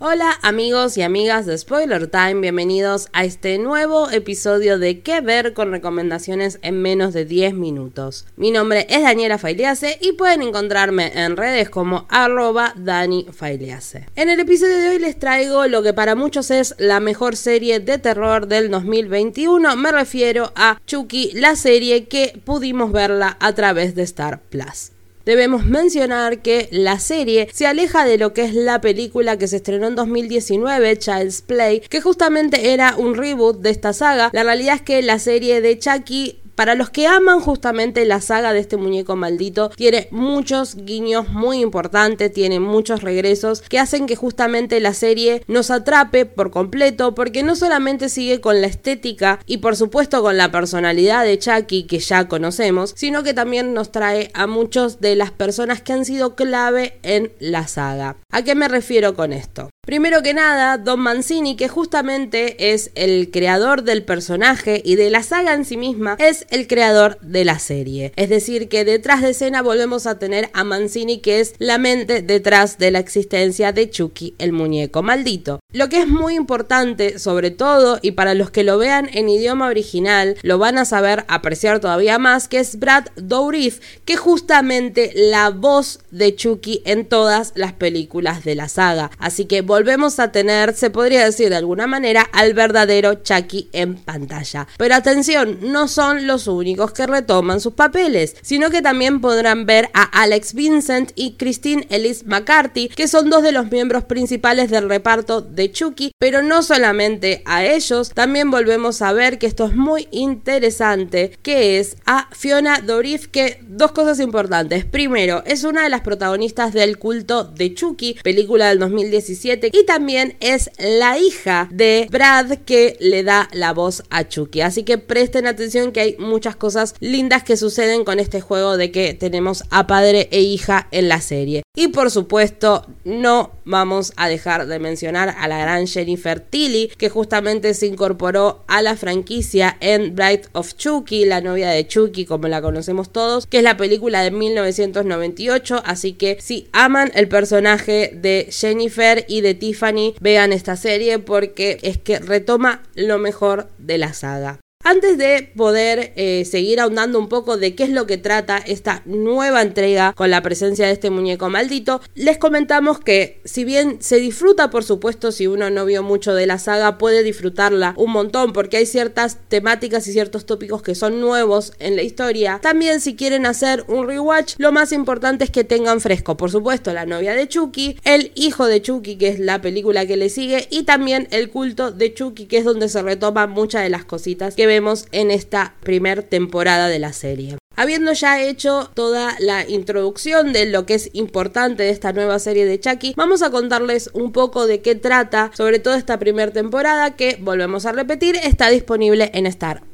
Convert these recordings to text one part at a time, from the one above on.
Hola amigos y amigas de Spoiler Time, bienvenidos a este nuevo episodio de ¿Qué ver con recomendaciones en menos de 10 minutos? Mi nombre es Daniela Failease y pueden encontrarme en redes como arroba Dani En el episodio de hoy les traigo lo que para muchos es la mejor serie de terror del 2021, me refiero a Chucky, la serie que pudimos verla a través de Star Plus debemos mencionar que la serie se aleja de lo que es la película que se estrenó en 2019, Child's Play, que justamente era un reboot de esta saga. La realidad es que la serie de Chucky para los que aman justamente la saga de este muñeco maldito, tiene muchos guiños muy importantes, tiene muchos regresos que hacen que justamente la serie nos atrape por completo, porque no solamente sigue con la estética y por supuesto con la personalidad de Chucky que ya conocemos, sino que también nos trae a muchos de las personas que han sido clave en la saga. ¿A qué me refiero con esto? Primero que nada, Don Mancini, que justamente es el creador del personaje y de la saga en sí misma, es el creador de la serie. Es decir, que detrás de escena volvemos a tener a Mancini, que es la mente detrás de la existencia de Chucky, el muñeco maldito. Lo que es muy importante, sobre todo, y para los que lo vean en idioma original, lo van a saber apreciar todavía más, que es Brad Dourif, que justamente la voz de Chucky en todas las películas de la saga. Así que volvemos a tener, se podría decir de alguna manera, al verdadero Chucky en pantalla. Pero atención, no son los únicos que retoman sus papeles, sino que también podrán ver a Alex Vincent y Christine Ellis McCarthy, que son dos de los miembros principales del reparto de Chucky, pero no solamente a ellos, también volvemos a ver que esto es muy interesante, que es a Fiona Dorif, que dos cosas importantes. Primero, es una de las protagonistas del culto de Chucky, película del 2017 y también es la hija de Brad que le da la voz a Chucky. Así que presten atención que hay muchas cosas lindas que suceden con este juego de que tenemos a padre e hija en la serie. Y por supuesto, no vamos a dejar de mencionar a la gran Jennifer Tilly, que justamente se incorporó a la franquicia en Bright of Chucky, la novia de Chucky, como la conocemos todos, que es la película de 1998. Así que si aman el personaje de Jennifer y de Tiffany, vean esta serie porque es que retoma lo mejor de la saga. Antes de poder eh, seguir ahondando un poco de qué es lo que trata esta nueva entrega con la presencia de este muñeco maldito, les comentamos que si bien se disfruta, por supuesto, si uno no vio mucho de la saga, puede disfrutarla un montón porque hay ciertas temáticas y ciertos tópicos que son nuevos en la historia. También si quieren hacer un rewatch, lo más importante es que tengan fresco, por supuesto, la novia de Chucky, el hijo de Chucky, que es la película que le sigue, y también el culto de Chucky, que es donde se retoman muchas de las cositas que vemos en esta primera temporada de la serie. Habiendo ya hecho toda la introducción de lo que es importante de esta nueva serie de Chucky, vamos a contarles un poco de qué trata, sobre todo esta primera temporada que, volvemos a repetir, está disponible en Star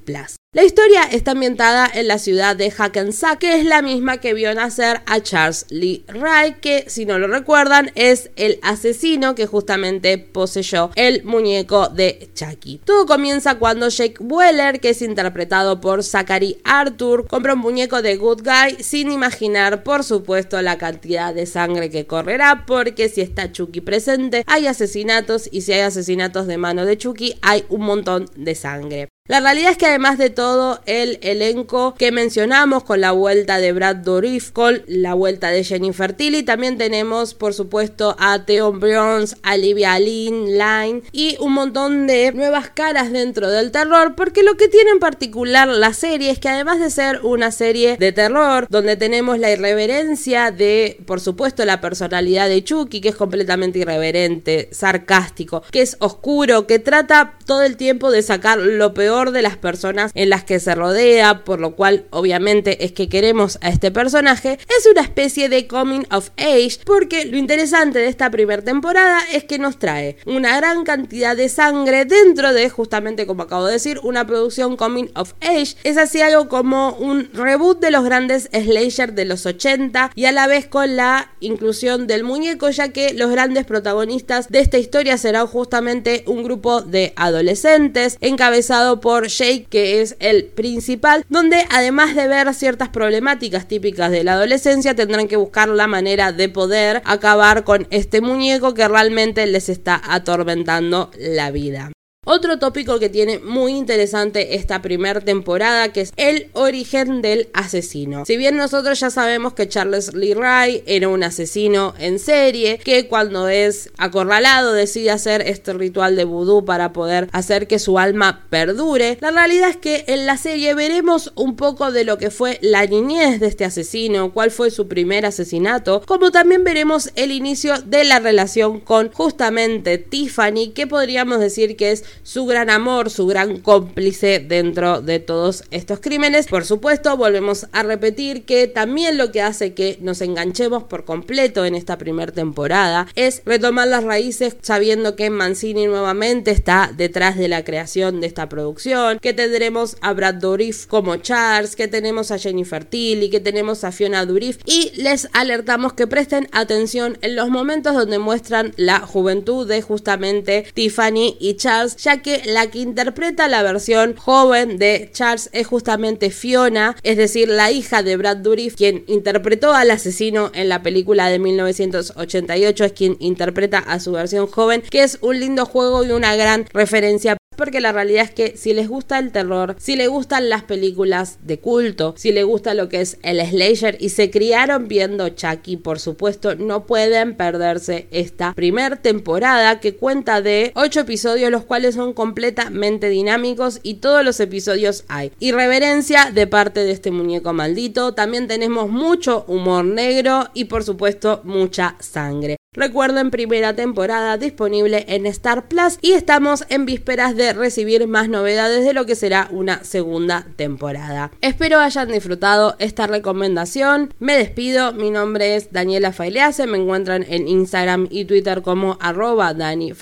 La historia está ambientada en la ciudad de Hackensack, que es la misma que vio nacer a Charles Lee Ray, que si no lo recuerdan es el asesino que justamente poseyó el muñeco de Chucky. Todo comienza cuando Jake Weller, que es interpretado por Zachary Arthur, compra un muñeco de Good Guy sin imaginar, por supuesto, la cantidad de sangre que correrá, porque si está Chucky presente, hay asesinatos y si hay asesinatos de mano de Chucky, hay un montón de sangre. La realidad es que además de todo el elenco que mencionamos con la vuelta de Brad Dourif, con la vuelta de Jennifer Tilly, también tenemos por supuesto a Theon Bronze, a Olivia Lynn, Line y un montón de nuevas caras dentro del terror, porque lo que tiene en particular la serie es que además de ser una serie de terror, donde tenemos la irreverencia de, por supuesto, la personalidad de Chucky, que es completamente irreverente, sarcástico, que es oscuro, que trata todo el tiempo de sacar lo peor de las personas en las que se rodea, por lo cual obviamente es que queremos a este personaje, es una especie de coming of age, porque lo interesante de esta primera temporada es que nos trae una gran cantidad de sangre dentro de, justamente como acabo de decir, una producción coming of age. Es así algo como un reboot de los grandes slasher de los 80 y a la vez con la inclusión del muñeco, ya que los grandes protagonistas de esta historia serán justamente un grupo de adolescentes encabezado por Jake, que es el principal, donde además de ver ciertas problemáticas típicas de la adolescencia, tendrán que buscar la manera de poder acabar con este muñeco que realmente les está atormentando la vida. Otro tópico que tiene muy interesante esta primera temporada que es el origen del asesino. Si bien nosotros ya sabemos que Charles Lee Ray era un asesino en serie que cuando es acorralado decide hacer este ritual de vudú para poder hacer que su alma perdure, la realidad es que en la serie veremos un poco de lo que fue la niñez de este asesino, cuál fue su primer asesinato, como también veremos el inicio de la relación con justamente Tiffany, que podríamos decir que es su gran amor, su gran cómplice dentro de todos estos crímenes. Por supuesto, volvemos a repetir que también lo que hace que nos enganchemos por completo en esta primera temporada es retomar las raíces sabiendo que Mancini nuevamente está detrás de la creación de esta producción, que tendremos a Brad Dourif como Charles, que tenemos a Jennifer Tilly, que tenemos a Fiona Dourif y les alertamos que presten atención en los momentos donde muestran la juventud de justamente Tiffany y Charles, ya que la que interpreta la versión joven de Charles es justamente Fiona, es decir, la hija de Brad Dourif, quien interpretó al asesino en la película de 1988, es quien interpreta a su versión joven, que es un lindo juego y una gran referencia porque la realidad es que si les gusta el terror, si les gustan las películas de culto, si les gusta lo que es el slasher y se criaron viendo Chucky, por supuesto, no pueden perderse esta primer temporada que cuenta de 8 episodios, los cuales son completamente dinámicos y todos los episodios hay irreverencia de parte de este muñeco maldito. También tenemos mucho humor negro y por supuesto mucha sangre. Recuerden primera temporada disponible en Star Plus y estamos en vísperas de recibir más novedades de lo que será una segunda temporada. Espero hayan disfrutado esta recomendación. Me despido, mi nombre es Daniela Failease, me encuentran en Instagram y Twitter como arroba Dani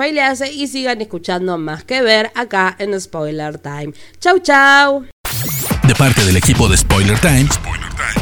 y sigan escuchando más que ver acá en Spoiler Time. Chau chau. De parte del equipo de Spoiler Time.